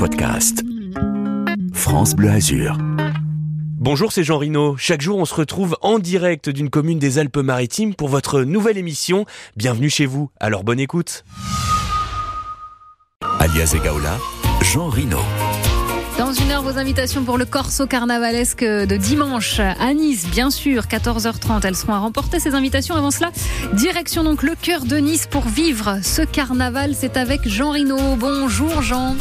podcast. France Bleu Azur. Bonjour, c'est Jean Rino. Chaque jour, on se retrouve en direct d'une commune des Alpes-Maritimes pour votre nouvelle émission. Bienvenue chez vous. Alors bonne écoute. Alias Egaola, Jean Rino. Dans une heure, vos invitations pour le Corso carnavalesque de dimanche à Nice, bien sûr, 14h30. Elles seront à remporter ces invitations. Avant cela, direction donc le cœur de Nice pour vivre ce carnaval. C'est avec Jean Rino. Bonjour Jean.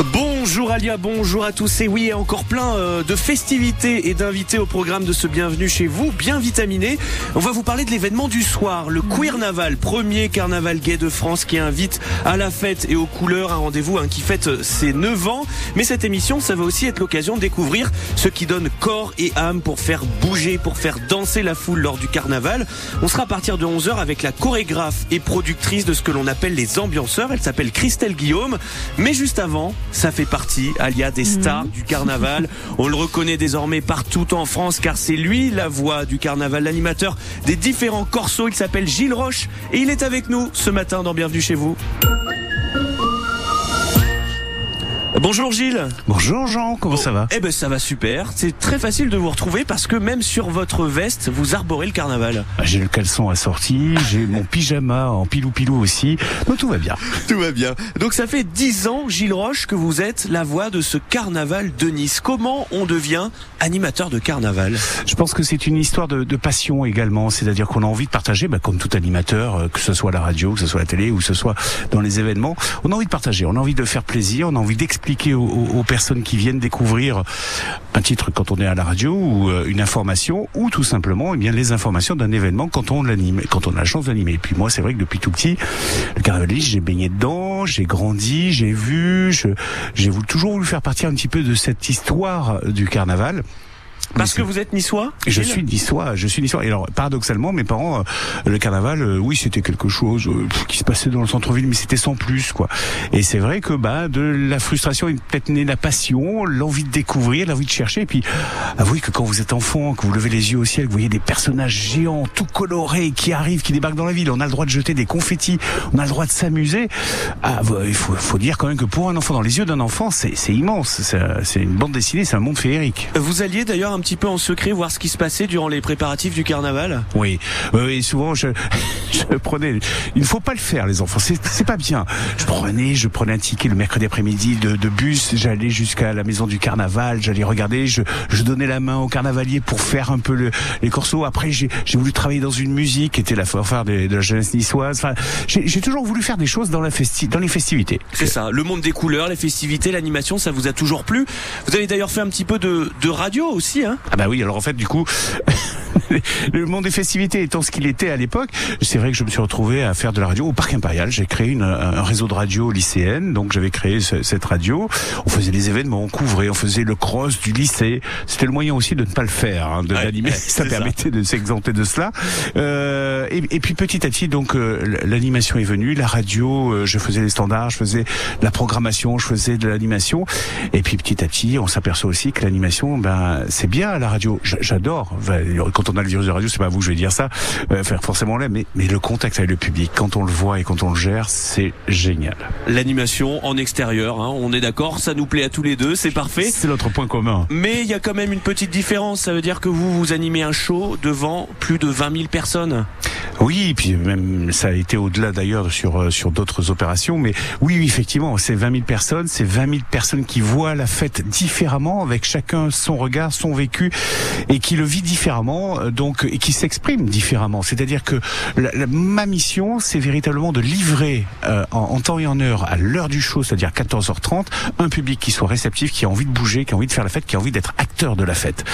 Bon Bonjour Alia, bonjour à tous. Et oui, encore plein euh, de festivités et d'invités au programme de ce Bienvenue chez vous, bien vitaminé. On va vous parler de l'événement du soir, le Queer Naval, premier carnaval gay de France qui invite à la fête et aux couleurs, un rendez-vous hein, qui fête ses 9 ans. Mais cette émission, ça va aussi être l'occasion de découvrir ce qui donne corps et âme pour faire bouger, pour faire danser la foule lors du carnaval. On sera à partir de 11h avec la chorégraphe et productrice de ce que l'on appelle les ambianceurs. Elle s'appelle Christelle Guillaume. Mais juste avant, ça fait partie, Alia, des stars du carnaval. On le reconnaît désormais partout en France car c'est lui la voix du carnaval, l'animateur des différents corsos. Il s'appelle Gilles Roche et il est avec nous ce matin dans Bienvenue chez vous. Bonjour Gilles. Bonjour Jean, comment ça va? Eh ben ça va super. C'est très facile de vous retrouver parce que même sur votre veste, vous arborez le carnaval. Ah, J'ai le caleçon assorti, j'ai mon pyjama en pilou-pilou aussi, donc tout va bien. Tout va bien. Donc ça fait dix ans, Gilles Roche, que vous êtes la voix de ce carnaval de Nice. Comment on devient animateur de carnaval? Je pense que c'est une histoire de, de passion également, c'est-à-dire qu'on a envie de partager, bah, comme tout animateur, euh, que ce soit à la radio, que ce soit à la télé ou que ce soit dans les événements, on a envie de partager, on a envie de faire plaisir, on a envie d'expliquer aux, aux- personnes qui viennent découvrir un titre quand on est à la radio ou euh, une information ou tout simplement eh bien les informations d'un événement quand on l'anime, quand on a la chance d'animer. Et puis moi, c'est vrai que depuis tout petit, le carnavalisme, j'ai baigné dedans, j'ai grandi, j'ai vu, j'ai toujours voulu faire partie un petit peu de cette histoire du carnaval. Parce que vous êtes niçois je suis niçois, je suis niçois. Et alors, paradoxalement, mes parents, euh, le carnaval, euh, oui, c'était quelque chose euh, qui se passait dans le centre-ville, mais c'était sans plus, quoi. Et c'est vrai que, bah, de la frustration est peut-être née la passion, l'envie de découvrir, l'envie de chercher. Et puis, avouez que quand vous êtes enfant, que vous levez les yeux au ciel, que vous voyez des personnages géants, tout colorés, qui arrivent, qui débarquent dans la ville, on a le droit de jeter des confettis, on a le droit de s'amuser. Ah, bah, il faut, faut dire quand même que pour un enfant, dans les yeux d'un enfant, c'est c'est immense. C'est c'est une bande dessinée, c'est un monde féerique. Vous alliez d'ailleurs un petit peu en secret voir ce qui se passait durant les préparatifs du carnaval Oui, oui, oui, souvent je, je prenais. Il ne faut pas le faire, les enfants. C'est c'est pas bien. Je prenais, je prenais un ticket le mercredi après-midi de, de bus. J'allais jusqu'à la maison du carnaval. J'allais regarder. Je, je donnais la main au carnavalier pour faire un peu le, les corsos. Après, j'ai j'ai voulu travailler dans une musique qui était la fanfare de, de la jeunesse niçoise. Enfin, j'ai j'ai toujours voulu faire des choses dans la festi dans les festivités. C'est ça, le monde des couleurs, les festivités, l'animation, ça vous a toujours plu. Vous avez d'ailleurs fait un petit peu de, de radio aussi, hein Ah bah oui, alors en fait du coup, le monde des festivités étant ce qu'il était à l'époque, c'est vrai que je me suis retrouvé à faire de la radio au Parc Impérial. J'ai créé une- un réseau de radio lycéenne, donc j'avais créé ce- cette radio. On faisait des événements, on couvrait, on faisait le cross du lycée. C'était le moyen aussi de ne pas le faire, hein, de Ouais, l'animer. Ça ça. permettait de s'exempter de cela. Euh, et, et puis petit à petit, donc euh, l'animation est venue, la radio, euh, je faisais les standards, je faisais la programmation, je faisais de l'animation. Et puis petit à petit, on s'aperçoit aussi que l'animation, ben c'est bien à la radio. J'adore. Quand on a le virus de radio, c'est pas à vous, que je vais dire ça, euh, faire forcément là, mais mais le contact avec le public, quand on le voit et quand on le gère, c'est génial. L'animation en extérieur, hein, on est d'accord, ça nous plaît à tous les deux, c'est parfait. C'est notre point commun. Mais il y a quand même une petite différence, ça veut dire que vous, vous animez un show devant plus de 20 000 personnes. Oui, et puis même ça a été au-delà d'ailleurs sur euh, sur d'autres opérations, mais oui, oui, effectivement, c'est 20 000 personnes, c'est 20 000 personnes qui voient la fête différemment, avec chacun son regard, son vécu, et qui le vit différemment, euh, donc et qui s'exprime différemment. C'est-à-dire que ma mission, c'est véritablement de livrer euh, en, en temps et en heure, à l'heure du show, c'est-à-dire 14h30, un public qui soit réceptif, qui a envie de bouger, qui a envie de faire la fête, qui a envie d'être acteur de la fête.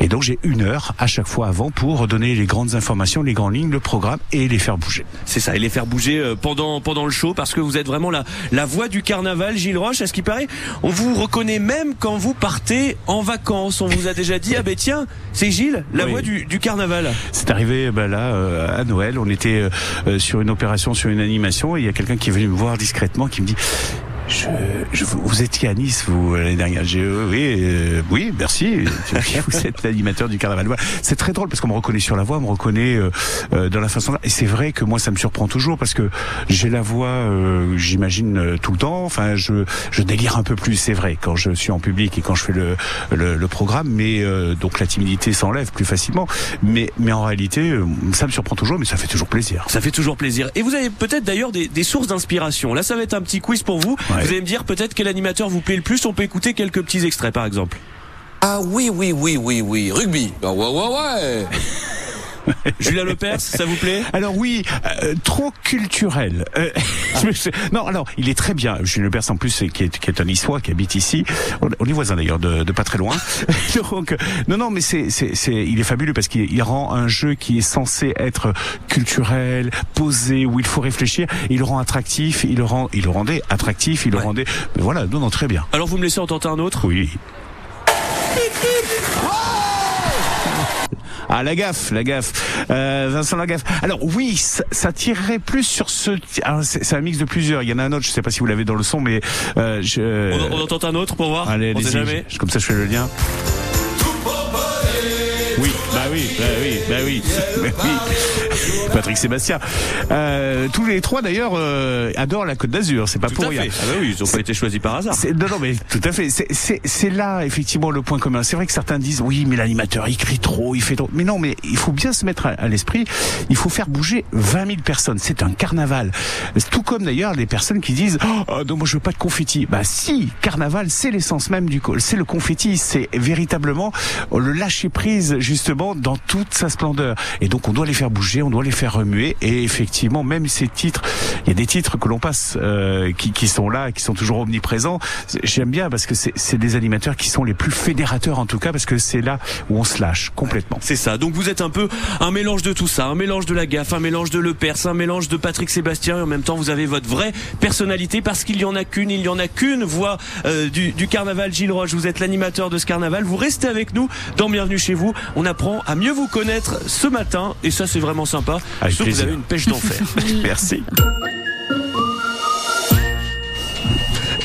Et donc j'ai une heure à chaque fois avant pour donner les grandes informations, les grandes lignes, le programme et les faire bouger. C'est ça, et les faire bouger euh, pendant, pendant le show, parce que vous êtes vraiment la, la voix du carnaval, Gilles Roche. À ce qui paraît, on vous reconnaît même quand vous partez en vacances. On vous a déjà dit, ah ben tiens, c'est Gilles, la Oui. voix du, du carnaval. C'est arrivé ben là euh, à Noël, on était euh, euh, sur une opération, sur une animation, et il y a quelqu'un qui est venu me voir discrètement, qui me dit Je, je, vous étiez à Nice, vous, l'année dernière. Euh, oui, euh, oui, merci. vous êtes l'animateur du carnaval. C'est très drôle parce qu'on me reconnaît sur la voix, on me reconnaît euh, dans la façon. Et c'est vrai que moi, ça me surprend toujours parce que j'ai la voix, j'imagine, tout le temps. Enfin, je, je délire un peu plus, c'est vrai, quand je suis en public et quand je fais le, le, le programme. Mais donc la timidité s'enlève plus facilement. Mais, mais en réalité, ça me surprend toujours, mais ça fait toujours plaisir. Ça fait toujours plaisir. Et vous avez peut-être d'ailleurs des, des sources d'inspiration. Là, ça va être un petit quiz pour vous. Vous allez me dire peut-être quel animateur vous plaît le plus. On peut écouter quelques petits extraits par exemple. Ah oui, oui, oui, oui, oui. Rugby. Ah ouais, ouais, ouais. Julien Lepers, ça vous plaît? Alors oui, euh, trop culturel. Euh, non, alors il est très bien. Julien Lepers en plus qui est, qui est un histoire qui habite ici. On, est voisins d'ailleurs de, de, pas très loin. Donc non, non, mais c'est, c'est, c'est, il est fabuleux parce qu'il rend un jeu qui est censé être culturel, posé, où il faut réfléchir. Il le rend attractif. Il le rend, il le rendait attractif. Il le rendait. Mais voilà, non, non, très bien. Alors vous me laissez entendre un autre? Oui. Ah, la gaffe, la gaffe. Euh, Vincent Lagaffe. Alors oui, ça, ça tirerait plus sur ce. C'est un mix de plusieurs. Il y en a un autre. Je sais pas si vous l'avez dans le son, mais euh, je... on, on, entend un autre pour voir. Allez, on sait jamais. comme ça, je fais le lien. Oui, bah oui, bah oui, bah oui, bah oui. Patrick Sébastien. Euh, tous les trois d'ailleurs euh, adorent la Côte d'Azur, c'est pas pour rien. Ah bah oui, ils ont pas été choisis par hasard. Non, non, mais tout à fait. C'est là effectivement le point commun. C'est vrai que certains disent oui, mais l'animateur il crie trop, il fait trop. Mais non, mais il faut bien se mettre à, l'esprit. Il faut faire bouger 20 000 personnes. C'est un carnaval. Tout comme d'ailleurs les personnes qui disent oh non, moi je veux pas de confetti. Bah si, carnaval, c'est l'essence même du c'est le confetti, c'est véritablement le lâcher prise justement dans toute sa splendeur. Et donc on doit les faire bouger, on doit les faire remuer. Et effectivement, même ces titres, il y a des titres que l'on passe euh, qui, qui, sont là, qui sont toujours omniprésents. J'aime bien parce que c'est des animateurs qui sont les plus fédérateurs en tout cas, parce que c'est là où on se lâche complètement. C'est ça. Donc vous êtes un peu un mélange de tout ça, un mélange de la gaffe, un mélange de Le Perse, un mélange de Patrick Sébastien, et en même temps vous avez votre vraie personnalité parce qu'il y en a qu'une, il y en a qu'une voix euh, du, du carnaval. Gilles Roche, vous êtes l'animateur de ce carnaval. Vous restez avec nous dans Bienvenue chez vous. On apprend à mieux vous connaître ce matin et ça c'est vraiment sympa. Avec que vous avez une pêche d'enfer. Merci.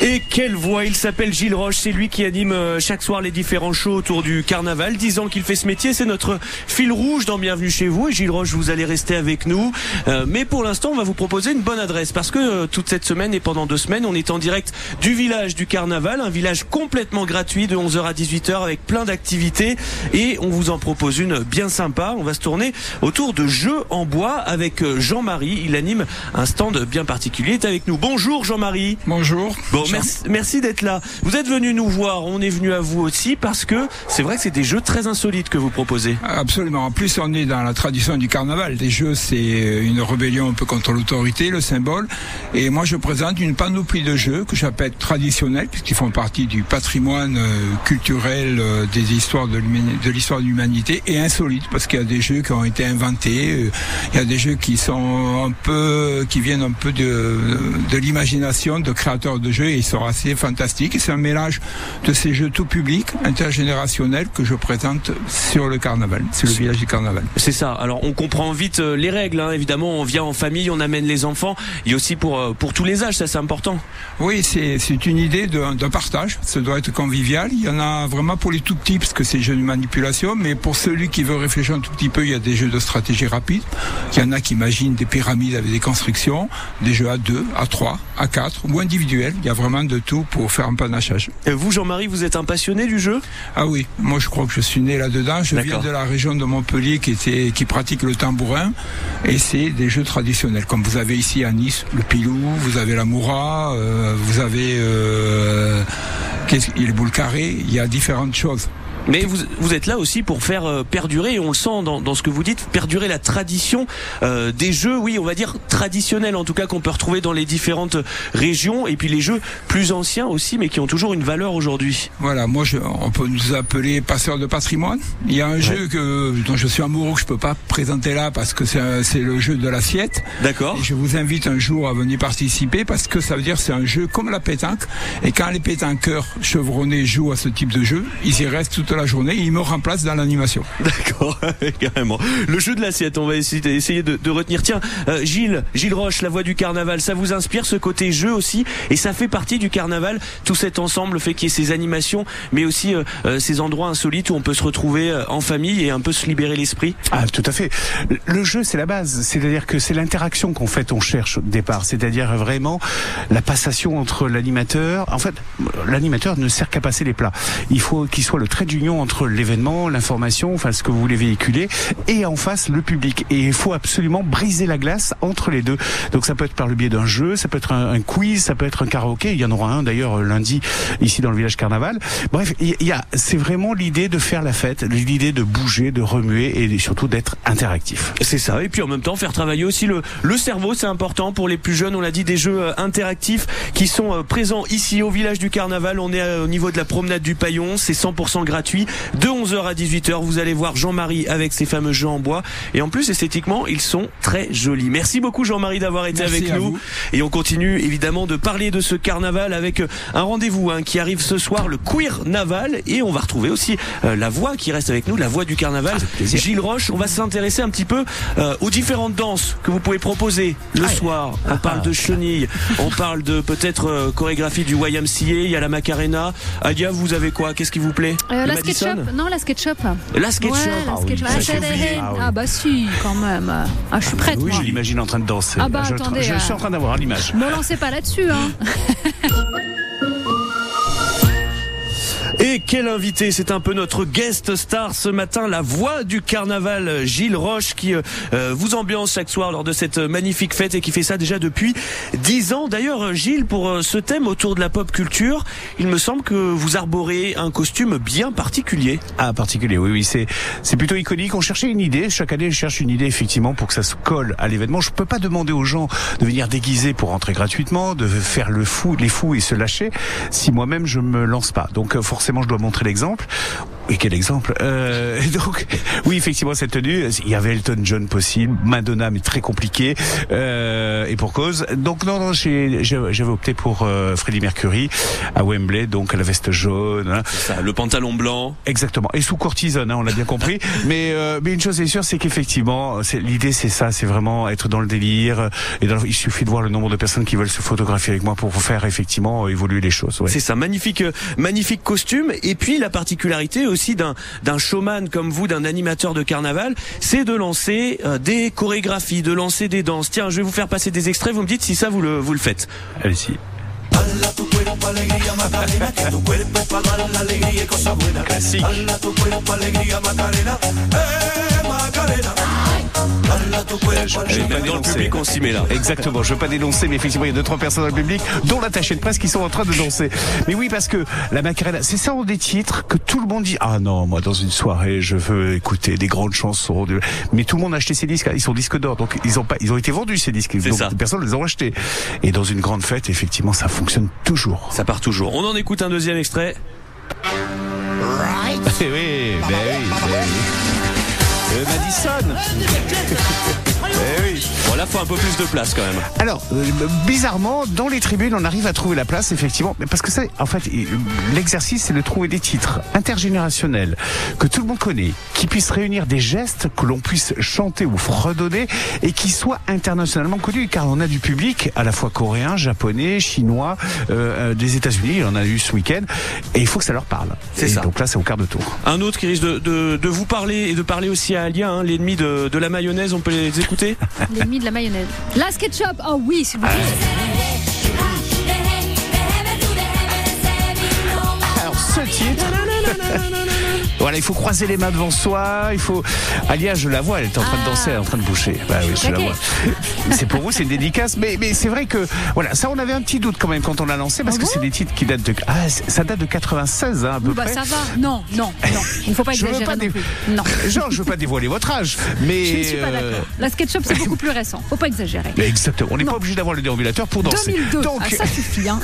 Et quelle voix Il s'appelle Gilles Roche, c'est lui qui anime euh, chaque soir les différents shows autour du carnaval. Dix ans qu'il fait ce métier, c'est notre fil rouge dans Bienvenue chez vous. Et Gilles Roche, vous allez rester avec nous. Euh, mais pour l'instant, on va vous proposer une bonne adresse parce que euh, toute cette semaine et pendant deux semaines, on est en direct du village du carnaval, un village complètement gratuit de 11h à 18h avec plein d'activités. Et on vous en propose une bien sympa. On va se tourner autour de jeux en bois avec Jean-Marie. Il anime un stand bien particulier. Il est avec nous. Bonjour Jean-Marie. Bonjour. Bon, merci, d'être là. Vous êtes venu nous voir, on est venu à vous aussi parce que c'est vrai que c'est des jeux très insolites que vous proposez. Absolument. En plus, on est dans la tradition du carnaval. Les jeux, c'est une rébellion un peu contre l'autorité, le symbole. Et moi, je présente une panoplie de jeux que j'appelle traditionnels, puisqu'ils font partie du patrimoine euh, culturel euh, des histoires de l'histoire de l'humanité, et insolites, parce qu'il y a des jeux qui ont été inventés. Euh, il y a des jeux qui sont un peu, qui viennent un peu de, de l'imagination de créateurs de jeux et sera assez fantastique. C'est un mélange de ces jeux tout public, intergénérationnels que je présente sur le carnaval. C'est le village du carnaval. C'est ça. Alors on comprend vite euh, les règles. Hein. Évidemment, on vient en famille, on amène les enfants. Il y a aussi pour euh, pour tous les âges, ça c'est important. Oui, c'est c'est une idée d'un partage. Ça doit être convivial. Il y en a vraiment pour les tout petits parce que c'est jeux de manipulation, mais pour celui qui veut réfléchir un tout petit peu, il y a des jeux de stratégie rapide. Il y en a qui imaginent des pyramides avec des constructions, des jeux à deux, à trois, à quatre ou individuels. Il y a vraiment de tout pour faire un panachage. Et vous, Jean-Marie, vous êtes un passionné du jeu? Ah oui, moi je crois que je suis né là-dedans. Je viens de la région de Montpellier qui, était, qui pratique le tambourin et c'est des jeux traditionnels. Comme vous avez ici à Nice le pilou, vous avez la moura, euh, vous avez euh, le boule carré, il y a différentes choses. Mais vous, vous êtes là aussi pour faire euh, perdurer, et on le sent dans, dans ce que vous dites, perdurer la tradition euh, des jeux, oui, on va dire traditionnels en tout cas qu'on peut retrouver dans les différentes régions, et puis les jeux plus anciens aussi, mais qui ont toujours une valeur aujourd'hui. Voilà, moi je, on peut nous appeler passeurs de patrimoine. Il y a un jeu que, dont je suis amoureux que je peux pas présenter là parce que c'est le jeu de l'assiette. D'accord. Je vous invite un jour à venir participer parce que ça veut dire c'est un jeu comme la pétanque, et quand les pétanqueurs chevronnés jouent à ce type de jeu, ils y restent tout la journée. Il me remplace dans l'animation. D'accord, carrément. Le jeu de l'assiette, on va essayer, essayer de, de retenir. Tiens, euh, Gilles, Gilles Roche, la voix du carnaval, ça vous inspire ce côté jeu aussi? Et ça fait partie du carnaval. Tout cet ensemble fait qu'il y ait ces animations, mais aussi euh, euh, ces endroits insolites où on peut se retrouver euh, en famille et un peu se libérer l'esprit? Ah, tout à fait. Le jeu, c'est la base. C'est-à-dire que c'est l'interaction qu'en fait on cherche au départ. C'est-à-dire vraiment la passation entre l'animateur. En fait, l'animateur ne sert qu'à passer les plats. Il faut qu'il soit le trait d'union entre l'événement, l'information, enfin ce que vous voulez véhiculer, et en face le public. Et il faut absolument briser la glace entre les deux. Donc ça peut être par le biais d'un jeu, ça peut être un, un quiz, ça peut être un karaoké. Il y en aura un d'ailleurs lundi ici dans le village carnaval. Bref, il y a, c'est vraiment l'idée de faire la fête, l'idée de bouger, de remuer et surtout d'être interactif. C'est ça. Et puis en même temps, faire travailler aussi le, le cerveau, c'est important pour les plus jeunes. On l'a dit, des jeux euh, interactifs qui sont euh, présents ici au village du Carnaval. On est euh, au niveau de la promenade du Paillon. C'est 100% gratuit. De 11h à 18h, vous allez voir Jean-Marie avec ses fameux jeux en bois. Et en plus, esthétiquement, ils sont très jolis. Merci beaucoup Jean-Marie d'avoir été Merci avec nous. vous. Et on continue évidemment de parler de ce carnaval avec euh, un rendez-vous hein, qui arrive ce soir, le Queer Naval. Et on va retrouver aussi euh, la voix qui reste avec nous, la voix du carnaval. plaisir. Gilles Roche, on va s'intéresser un petit peu euh, aux différentes danses que vous pouvez proposer le soir. On parle de chenilles, on parle de peut-être euh, chorégraphie du YMCA, il y a la Macarena. Alia, vous avez quoi? Qu'est-ce qui vous plaît? Euh, Madison SketchUp Non, la SketchUp. La SketchUp. Ouais, la Ah oui, SketchUp. ça, Ah. Ah oui. Ah bah si, quand même. Ah, je suis prête, Oui, moi. je l'imagine en train de danser. Ah bah, je, attendez, je euh, suis en train d'avoir l'image. Me lancez pas là-dessus, hein. quel invité C'est un peu notre guest star ce matin, la voix du carnaval, Gilles Roche, qui euh, euh, vous ambiance chaque soir lors de cette magnifique fête et qui fait ça déjà depuis dix ans. D'ailleurs, Gilles, pour euh, ce thème autour de la pop culture, il me semble que vous arborez un costume bien particulier. Ah, particulier, oui, oui, c'est c'est plutôt iconique. On cherchait une idée. Chaque année, je cherche une idée effectivement pour que ça se colle à l'événement. Je peux pas demander aux gens de venir déguiser pour rentrer gratuitement, de faire le fou, les fous et se lâcher si moi-même je me lance pas. Donc euh, forcément, je dois montrer l'exemple. Et quel exemple euh, Donc, oui, effectivement, cette tenue, il y avait Elton John possible, Madonna, mais très compliqué, euh, et pour cause. Donc non, non, j'avais opté pour euh, Freddie Mercury à Wembley, donc la veste jaune. hein. Ça, le pantalon blanc. Exactement. Et sous cortisone, hein, on l'a bien compris. mais, euh, mais une chose est sûre, c'est qu'effectivement, l'idée c'est ça, c'est vraiment être dans le délire. Et dans le- il suffit de voir le nombre de personnes qui veulent se photographier avec moi pour faire effectivement évoluer les choses. ouais. C'est ça, magnifique, euh, magnifique costume. Et puis la particularité aussi d'un d'un showman comme vous, d'un animateur de carnaval, c'est de lancer euh, des chorégraphies, de lancer des danses. Tiens, je vais vous faire passer des extraits. Vous me dites si ça vous le vous le faites. Allez-y. Classique. Je, vais pas dans le public, on s'y met là. Exactement, je veux pas dénoncer, mais effectivement, il y a deux, trois personnes dans le public, dont l'attaché de presse, qui sont en train de danser. Mais oui, parce que la Macarena, c'est ça, des titres que tout le monde dit, ah non, moi, dans une soirée, je veux écouter des grandes chansons. Mais tout le monde a acheté ces disques, ils sont disques d'or, donc ils ont pas, ils ont été vendus, ces disques. Donc ça. personne les a achetés. Et dans une grande fête, effectivement, ça fonctionne toujours. Ça part toujours. On en écoute un deuxième extrait. Eh oui, ben oui, ben oui. Madison. Eh oui. Bon là, faut un peu plus de place quand même. Alors, euh, bizarrement, dans les tribunes, on arrive à trouver la place, effectivement, mais parce que ça, en fait, l'exercice, c'est de trouver des titres intergénérationnels que tout le monde connaît, qui puissent réunir des gestes que l'on puisse chanter ou fredonner et qui soient internationalement connus, car on a du public à la fois coréen, japonais, chinois, euh, euh, des États-Unis, on en a eu ce week-end, et il faut que ça leur parle. C'est ça. Donc là, c'est au quart de tour. Un autre qui risque de, de, de vous parler et de parler aussi à Alia, hein, l'ennemi de, de la mayonnaise. On peut les écouter? L'ennemi de la mayonnaise. La SketchUp Oh oui, s'il vous plaît. Alors ce titre. Voilà, il faut croiser les mains devant soi. Il faut. Alia, je la vois, elle est en train de danser, elle est en train de boucher. Bah oui, je la vois. C'est pour vous, c'est une dédicace, mais mais c'est vrai que voilà, ça on avait un petit doute quand même quand on l'a lancé parce Ah que bon c'est des titres qui datent de ah ça date de 96 hein, à peu bah près. ça va. Non, non, non. Il ne faut pas Je veux exagérer pas non plus. Non. Genre, je veux pas dévoiler votre âge, mais Je ne suis pas euh, d'accord. La SketchUp, c'est beaucoup plus récent. Faut pas exagérer. mais exactement. On n'est pas obligé d'avoir le déambulateur pour danser. 2002. Donc, Ah, ça suffit. Hein.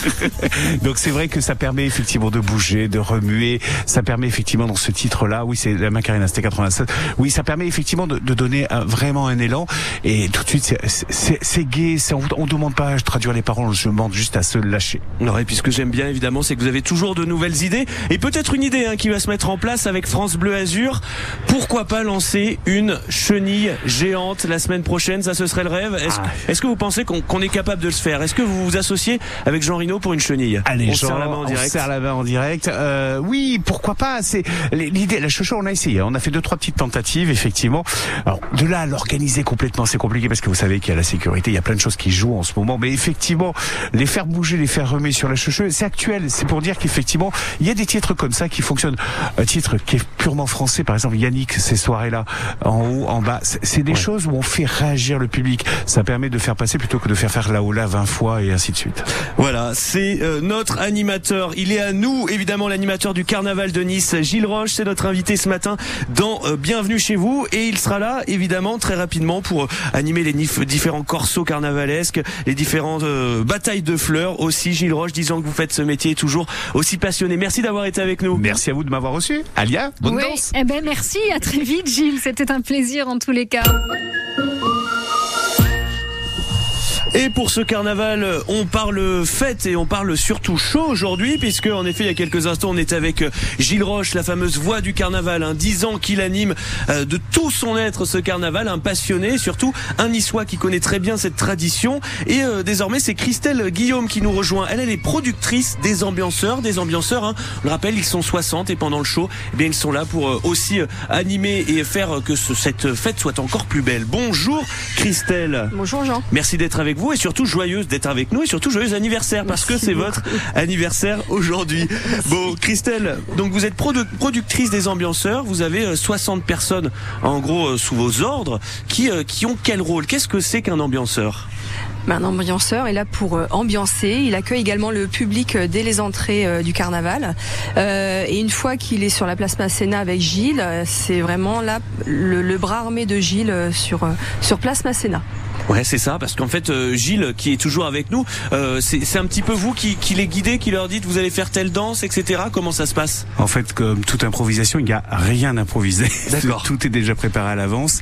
Donc c'est vrai que ça permet effectivement de bouger, de remuer. Ça permet effectivement dans ce titre-là, oui c'est la Macarena, c'était 96. Oui, ça permet effectivement de, de donner un- vraiment un élan. Et tout de suite, c'est- gai. On, on demande pas à traduire les paroles, je demande juste à se lâcher. Ouais, puis ce que j'aime bien évidemment, c'est que vous avez toujours de nouvelles idées et peut-être une idée hein, qui va se mettre en place avec France Bleu Azur. Pourquoi pas lancer une chenille géante la semaine prochaine? Ça, ce serait le rêve. Est-ce Ah. que vous pensez qu'on qu'on est capable de le faire? Est-ce que vous vous associez avec Jean Rino pour une chenille? Allez, on Jean, serre la main en on direct. serre la main en direct. Euh, oui, pourquoi pas? C'est l'idée. La chocho, on a essayé. hein. On a fait deux trois petites tentatives, effectivement. Alors de là à l'organiser complètement, c'est compliqué parce que vous savez qu'il y a la sécurité, il y a plein de choses qui jouent en ce moment. Mais effectivement, les faire bouger, les faire remettre sur la chocho, c'est actuel. C'est pour dire qu'effectivement, il y a des titres comme ça qui fonctionnent. Un titre qui est purement français, par exemple Yannick, ces soirées-là, en haut, en bas, c'est des choses où on fait réagir le public. Ça permet de faire passer plutôt que de faire faire la là 20 fois et ainsi de suite. Voilà, c'est euh, notre animateur. Il est à nous, évidemment, l'animateur du Carnaval de Nice, Gilles Roche. C'est notre invité ce matin dans euh, Bienvenue chez vous. Et il sera là, évidemment, très rapidement pour euh, animer les différents corsos carnavalesques, les différentes euh, batailles de fleurs aussi. Gilles Roche, disant que vous faites ce métier toujours aussi passionné. Merci d'avoir été avec nous. Merci à vous de m'avoir reçu. Alia, bonne Oui, danse. eh ben merci, à très vite Gilles, c'était un plaisir en tous les cas. Et pour ce carnaval, on parle fête et on parle surtout chaud aujourd'hui, puisque en effet, il y a quelques instants, on était avec Gilles Roche, la fameuse voix du carnaval, un dix ans qu'il anime euh, de tout son être ce carnaval, un passionné, surtout un niçois qui connaît très bien cette tradition. Et euh, désormais, c'est Christelle Guillaume qui nous rejoint. Elle, elle est productrice des ambianceurs, des ambianceurs. Hein. On le rappelle, ils sont 60 et pendant le show, eh bien, ils sont là pour euh, aussi euh, animer et faire que ce- cette fête soit encore plus belle. Bonjour Christelle. Bonjour Jean. Merci d'être avec vous et surtout joyeuse d'être avec nous et surtout joyeux anniversaire parce que c'est votre anniversaire aujourd'hui. Bon, Christelle, donc vous êtes produ- productrice des ambianceurs, vous avez euh, 60 personnes en gros euh, sous vos ordres qui euh, qui ont quel rôle? Qu'est-ce que c'est qu'un ambianceur? Ben, Un ambianceur est là pour euh, ambiancer. Il accueille également le public euh, dès les entrées euh, du carnaval. Euh, et une fois qu'il est sur la place Masséna avec Gilles, euh, c'est vraiment là le, le bras armé de Gilles euh, sur euh, sur place Masséna. Ouais, c'est ça, parce qu'en fait, euh, Gilles, qui est toujours avec nous, euh, c'est un petit peu vous qui, qui les guidez, qui leur dites vous allez faire telle danse, etc. Comment ça se passe? En fait, comme toute improvisation, il n'y a rien d'improvisé. D'accord. Tout est déjà préparé à l'avance.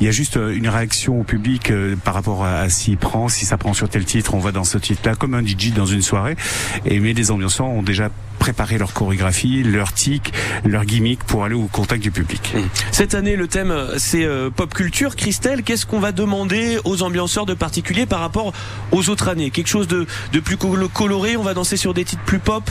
Il y a juste euh, une réaction au public euh, par rapport à, à s'il prend, si ça prend sur tel titre, on va dans ce titre-là, comme un DJ dans une soirée. Et mais les ambianceurs ont déjà préparé leur chorégraphie, leur tic, leur gimmick pour aller au contact du public. Cette année, le thème, c'est euh, pop culture. Christelle, qu'est-ce qu'on va demander aux ambianceurs de particulier par rapport aux autres années? Quelque chose de, de plus colo- coloré? On va danser sur des titres plus pop?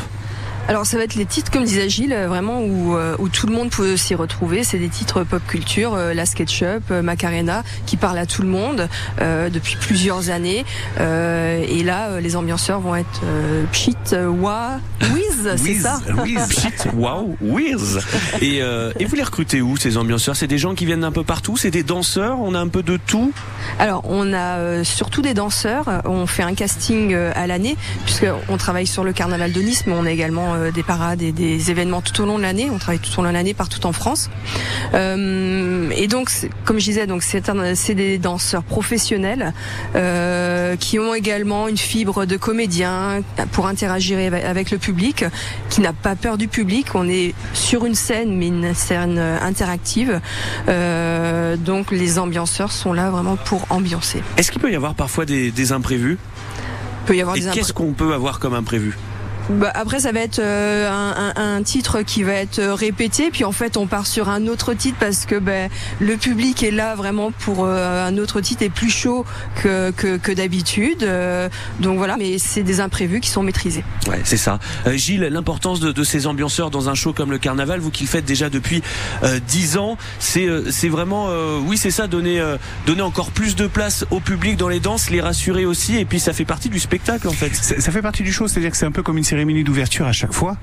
Alors ça va être les titres, comme disait Gilles, euh, vraiment où, euh, où tout le monde peut s'y retrouver. C'est des titres pop culture, euh, la SketchUp, Macarena, qui parlent à tout le monde euh, depuis plusieurs années. Euh, et là, les ambianceurs vont être euh, Pchit, Wa, Wiz, c'est Wiz, ça Wiz. Shit, wow, whiz et, et vous les recrutez où ces ambianceurs? C'est des gens qui viennent d'un peu partout? C'est des danseurs? On a un peu de tout? Alors, on a surtout des danseurs. On fait un casting à l'année, puisqu'on travaille sur le carnaval de Nice, mais on a également euh, des parades et des événements tout au long de l'année. On travaille tout au long de l'année partout en France. Euh, et donc, comme je disais, donc c'est des danseurs professionnels euh, qui ont également une fibre de comédien pour interagir avec- le public, qui n'a pas peur du public. On est sur une scène, mais une scène interactive. Euh, donc, les ambianceurs sont là vraiment pour ambiancer. Est-ce qu'il peut y avoir parfois des, des imprévus? Il peut y avoir Et des impré- qu'est-ce qu'on peut avoir comme imprévu? Bah, après, ça va être euh, un, un- un titre qui va être euh, répété, puis en fait, on part sur un autre titre parce que ben, le public est là vraiment pour euh, un autre titre et plus chaud que, que, que d'habitude. Euh, donc voilà, mais c'est des imprévus qui sont maîtrisés. Ouais, c'est ça. Euh, Gilles, l'importance de, de ces ambianceurs dans un show comme le Carnaval, vous qui le faites déjà depuis euh, 10 ans, c'est euh, c'est vraiment, euh, oui, c'est ça, donner euh, donner encore plus de place au public dans les danses, les rassurer aussi, et puis ça fait partie du spectacle en fait. Ça, ça fait partie du show, c'est-à-dire que c'est un peu comme une cérémonie d'ouverture à chaque fois,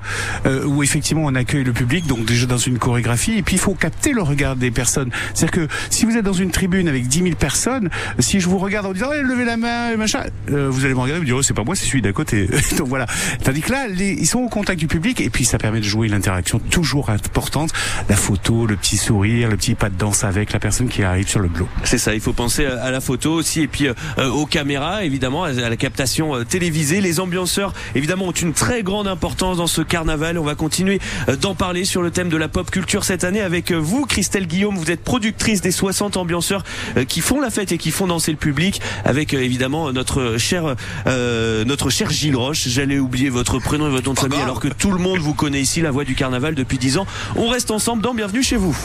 euh, où effectivement on accueille le public, donc déjà dans une chorégraphie, et puis il faut capter le regard des personnes. C'est-à-dire que si vous êtes dans une tribune avec 10 000 personnes, si je vous regarde en disant Eh, levez la main, machin, euh, vous allez me regarder et vous dire oh, c'est pas moi, c'est celui d'à côté. donc voilà. Tandis que là, les, ils sont au contact du public, et puis ça permet de jouer l'interaction toujours importante, la photo, le petit sourire, le petit pas de danse avec la personne qui arrive sur le bloc. C'est ça, il faut penser à la photo aussi, et puis euh, aux caméras, évidemment, à la captation euh, télévisée. Les ambianceurs, évidemment, ont une très grande importance dans ce carnaval. On va continuer euh, d'en parler sur le thème de la pop culture cette année avec euh, vous, Christelle Guillaume. Vous êtes productrice des 60 ambianceurs euh, qui font la fête et qui font danser le public avec évidemment notre cher, euh, notre cher Gilles Roche. J'allais oublier votre prénom et votre nom de famille alors que tout le monde vous connaît ici, la voix du carnaval depuis 10 ans. On reste ensemble dans Bienvenue chez vous.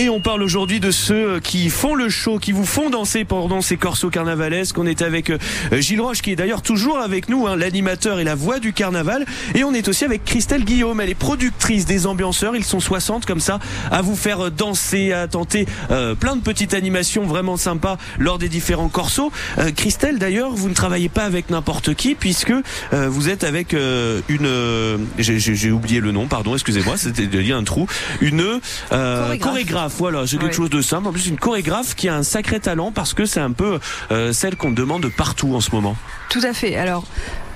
Et on parle aujourd'hui de ceux qui font le show, qui vous font danser pendant ces corsos carnavalesques. On est avec euh, Gilles Roche, qui est d'ailleurs toujours avec nous, hein, l'animateur et la voix du carnaval. Et on est aussi avec Christelle Guillaume, elle est productrice des ambianceurs. Ils sont 60 comme ça, à vous faire danser, à tenter euh, plein de petites animations vraiment sympas lors des différents corsos. Euh, Christelle, d'ailleurs, vous ne travaillez pas avec n'importe qui, puisque euh, vous êtes avec euh, une... euh, j'ai- oublié le nom, pardon, excusez-moi, c'était y a un trou. Une euh, Chorégraphe. Chorégraphe, voilà, c'est quelque chose de simple. En plus, une chorégraphe qui a un sacré talent parce que c'est un peu euh, celle qu'on demande partout en ce moment. Tout à fait. Alors,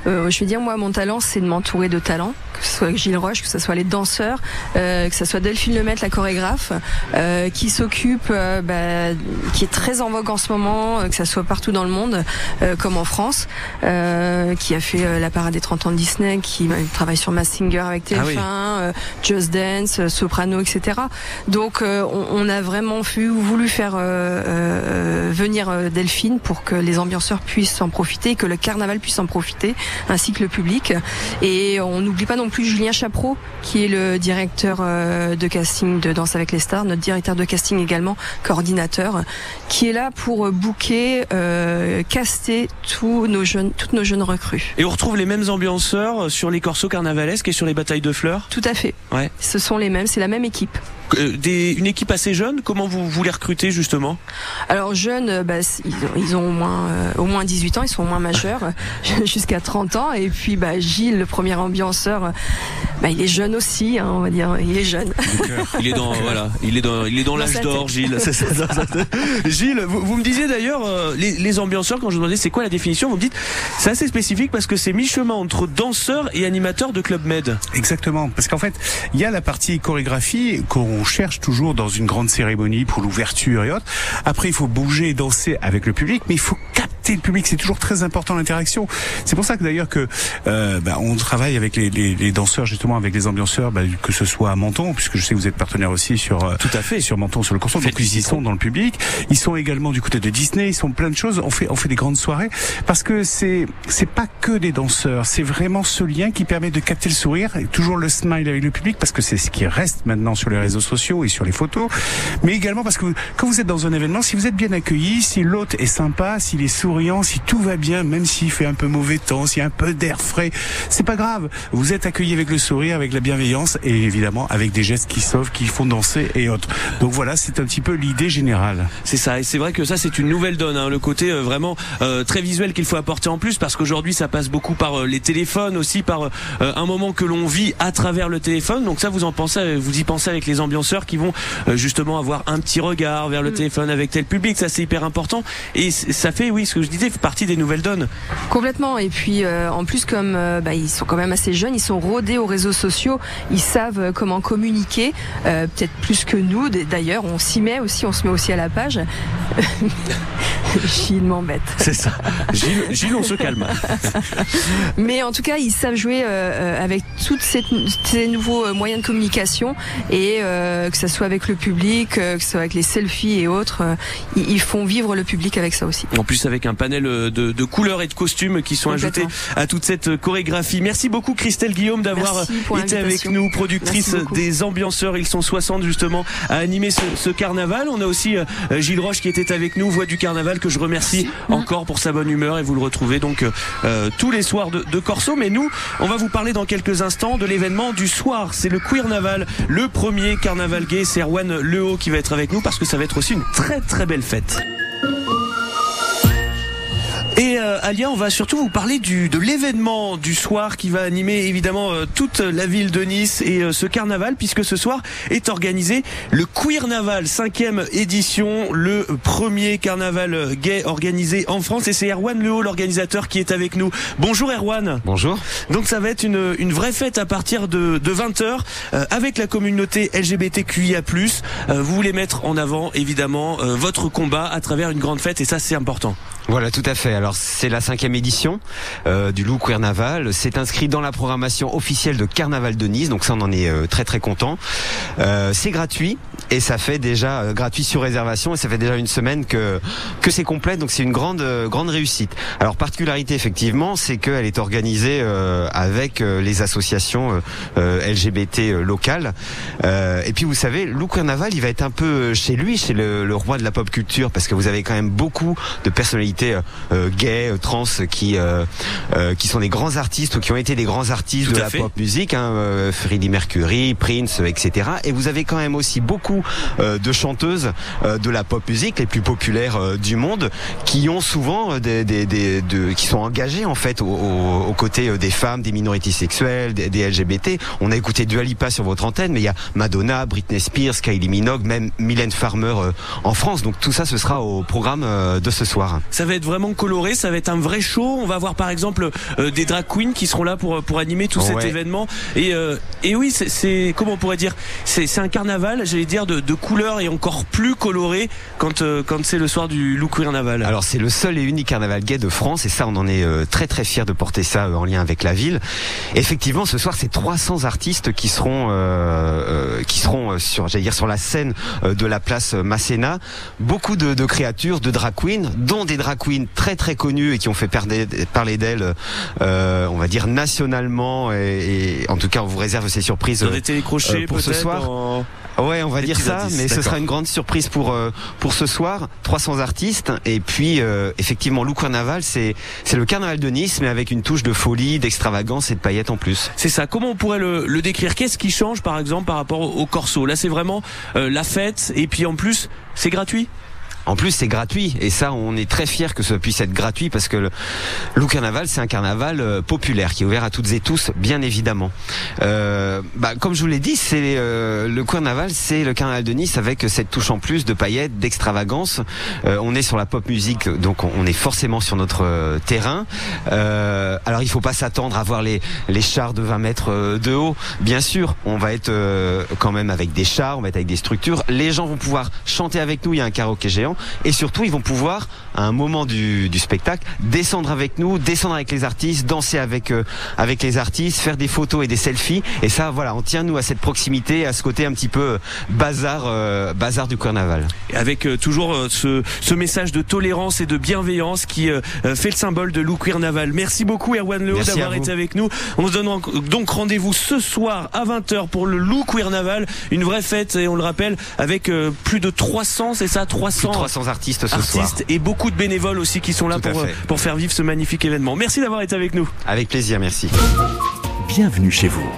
euh, je vais dire, moi, mon talent, c'est de m'entourer de talents, que ce soit Gilles Roche, que ce soit les danseurs, euh, que ce soit Delphine Lemaitre, la chorégraphe, euh, qui s'occupe, euh, bah, qui est très en vogue en ce moment, euh, que ça soit partout dans le monde, euh, comme en France, euh, qui a fait la parade des 30 ans de Disney, qui euh, travaille sur Mass Singer avec TF1, Ah oui. euh, Just Dance, Soprano, etc. Donc, euh, on, on a vraiment vu, voulu faire venir Delphine pour que les ambianceurs puissent en profiter, que le carnaval puisse en profiter, ainsi que le public. Et on n'oublie pas non plus Julien Chapreau, qui est le directeur euh, de casting de Danse avec les stars, notre directeur de casting également, coordinateur, qui est là pour booker, euh, caster tous nos jeunes, toutes nos jeunes recrues. Et on retrouve les mêmes ambianceurs sur les corsos carnavalesques et sur les batailles de fleurs? Tout à fait. Ouais. Ce sont les mêmes, c'est la même équipe. Euh, des, une équipe assez jeune, comment vous, vous les recrutez justement? Alors jeunes, euh, bah, ils, ont, ils ont au moins euh, au moins 18 ans, ils sont au moins majeurs, euh, jusqu'à 30 ans. Et puis bah, Gilles, le premier ambianceur, euh, bah, il est jeune aussi, hein, on va dire, il est jeune. Il est dans voilà, il est dans il est dans Dans l'âge d'or. Gilles. C'est ça, ça, ça. Gilles, vous, vous me disiez d'ailleurs euh, les, les ambianceurs quand je vous demandais c'est quoi la définition, vous me dites c'est assez spécifique parce que c'est mi-chemin entre danseur et animateur de club med. Exactement, parce qu'en fait, il y a la partie chorégraphie qu'on cherche toujours dans une grande cérémonie pour l'ouverture et autres. Après, il faut bouger et danser avec le public, mais il faut capter le public. C'est toujours très important l'interaction. C'est pour ça que d'ailleurs que euh, bah, on travaille avec les, les, les danseurs justement, avec les ambianceurs, bah, que ce soit à Menton, puisque je sais que vous êtes partenaire aussi sur euh, Tout à fait. sur Menton, sur le Corson. Donc ils y sont dans le public. Ils sont également du côté de Disney. Ils sont plein de choses. On fait on fait des grandes soirées parce que c'est c'est pas que des danseurs. C'est vraiment ce lien qui permet de capter le sourire et toujours le smile avec le public parce que c'est ce qui reste maintenant sur les réseaux sociaux et sur les photos. Mais également parce que vous- quand vous êtes dans un événement, si vous êtes bien accueilli, si l'hôte est sympa, s'il est souriant, si tout va bien, même s'il fait un peu mauvais temps, s'il y a un peu d'air frais, c'est pas grave. Vous êtes accueilli avec le sourire, avec la bienveillance et évidemment avec des gestes qui sauvent, qui font danser et autres. Donc voilà, c'est un petit peu l'idée générale. C'est ça, et c'est vrai que ça c'est une nouvelle donne, hein, le côté euh, vraiment euh, très visuel qu'il faut apporter en plus, parce qu'aujourd'hui ça passe beaucoup par euh, les téléphones, aussi par euh, un moment que l'on vit à travers le téléphone. Donc ça vous en pensez, vous y pensez avec les ambianceurs qui vont euh, justement avoir un petit regard vers le téléphone avec tel public, ça c'est hyper important. Et ça fait, oui, ce que je disais, partie des nouvelles donnes. Complètement. Et puis euh, en plus, comme euh, bah, ils sont quand même assez jeunes, ils sont rodés aux réseaux sociaux, ils savent euh, comment communiquer, euh, peut-être plus que nous. D'ailleurs, on s'y met aussi, on se met aussi à la page. Gilles m'embête. C'est ça. Gilles, Gilles, on se calme. Mais en tout cas, ils savent jouer avec tous ces, ces nouveaux moyens de communication et euh, que ce soit avec le public, que ce soit avec les selfies et autres, euh, ils, ils font vivre le public avec ça aussi. En plus avec un panel euh, de, de couleurs et de costumes qui sont ajoutés à toute cette euh, chorégraphie. Merci beaucoup Christelle Guillaume d'avoir pour été avec nous, productrice des ambianceurs. Ils sont 60 justement à animer ce, ce carnaval. On a aussi euh, Gilles Roche qui était avec nous, voix du carnaval, que je remercie encore pour sa bonne humeur et vous le retrouvez donc euh, euh, tous les soirs de, de Corso. Mais nous, on va vous parler dans quelques instants de l'événement du soir. C'est le Queer Naval, le premier carnaval gay. C'est Erwan Lehaut qui va être avec nous parce que ça va être aussi une très très belle fête. Et euh, Alia, on va surtout vous parler du, de l'événement du soir qui va animer évidemment euh, toute la ville de Nice et euh, ce carnaval puisque ce soir est organisé le Queer Naval, cinquième édition, le premier carnaval gay organisé en France et c'est Erwan Lehaut, l'organisateur qui est avec nous. Bonjour Erwan. Bonjour. Donc ça va être une, une vraie fête à partir de, de 20h avec la communauté LGBTQIA+. Euh, vous voulez mettre en avant évidemment euh, votre combat à travers une grande fête et ça c'est important. Voilà, tout à fait. Alors c'est la cinquième édition euh, du Loup Carnaval. C'est inscrit dans la programmation officielle de Carnaval de Nice, donc ça on en est euh, très très content. Euh, c'est gratuit et ça fait déjà euh, gratuit sur réservation et ça fait déjà une semaine que que c'est complet, donc c'est une grande euh, grande réussite. Alors particularité effectivement, c'est qu'elle est organisée euh, avec euh, les associations euh, euh, LGBT euh, locales. Euh, et puis vous savez, Lou Carnaval, il va être un peu chez lui, chez le, le roi de la pop culture, parce que vous avez quand même beaucoup de personnalités gays, trans, qui euh, euh, qui sont des grands artistes ou qui ont été des grands artistes Tout de la fait. pop musique, hein, euh, Freddie Mercury, Prince, etc. Et vous avez quand même aussi beaucoup euh, de chanteuses euh, de la pop musique les plus populaires euh, du monde, qui ont souvent des, des, des- de- qui sont engagées en fait au- au- aux côtés des femmes, des minorités sexuelles, des, des LGBT. On a écouté Dua Lipa sur votre antenne, mais il y a Madonna, Britney Spears, Kylie Minogue, même Mylène Farmer en France. Donc tout ça, ce sera au programme de ce soir. Ça va être vraiment coloré, ça va être un vrai show. On va voir par exemple euh, des drag queens qui seront là pour pour animer tout cet événement. Et euh, et oui, c'est- c'est comment on pourrait dire, c'est c'est un carnaval, j'allais dire de, de couleurs et encore plus coloré quand euh, quand c'est le soir du Loup Carnaval. Alors c'est le seul et unique carnaval gay de France et ça on en est euh, très très fier de porter ça euh, en lien avec la ville. Effectivement ce soir c'est 300 artistes qui seront qui seront sur j'allais dire sur la scène de la place Masséna. Beaucoup de, de créatures, de drag queens, dont des drag queens très très connues et qui ont fait parler, d'elles, on va dire nationalement et, et en tout cas on vous réserve ces surprises dans des télécrochets pour ce soir. en- Ouais, on va Des dire ça, mais ce sera une grande surprise pour euh, pour ce soir. 300 artistes et puis euh, effectivement, Lou Carnaval, c'est c'est le carnaval de Nice, mais avec une touche de folie, d'extravagance et de paillettes en plus. C'est ça. Comment on pourrait le, le décrire? Qu'est-ce qui change par exemple par rapport au, au corso? Là, c'est vraiment euh, la fête et puis en plus, c'est gratuit? En plus, c'est gratuit et ça, on est très fiers que ça puisse être gratuit parce que le Carnaval, c'est un carnaval euh, populaire qui est ouvert à toutes et tous, bien évidemment. Euh, bah, comme je vous l'ai dit, c'est euh, le Carnaval, c'est le carnaval de Nice avec cette touche en plus de paillettes, d'extravagance. Euh, on est sur la pop musique, donc on, est forcément sur notre euh, terrain. Alors, il faut pas s'attendre à voir les chars de 20 mètres de haut. Bien sûr, on va être quand même avec des chars, on va être avec des structures. Les gens vont pouvoir chanter avec nous. Il y a un karaoké géant et surtout, ils vont pouvoir à un moment du, du spectacle descendre avec nous, descendre avec les artistes, danser avec euh, avec les artistes, faire des photos et des selfies. Et ça, voilà, on tient nous à cette proximité, à ce côté un petit peu euh, bazar euh, bazar du carnaval. Avec euh, toujours euh, ce, ce message de tolérance et de bienveillance qui euh, fait le symbole de Lou Carnaval. Merci beaucoup Erwan à d'avoir été avec nous. On se donne donc rendez-vous ce soir à 20h pour le Lou Carnaval, une vraie fête et on le rappelle avec euh, plus de 300, c'est ça 300 Plus de 300 artistes ce soir. artistes et beaucoup de bénévoles aussi qui sont là Tout à pour, euh, pour faire vivre ce magnifique événement. Merci d'avoir été avec nous. Avec plaisir, merci. Bienvenue chez vous.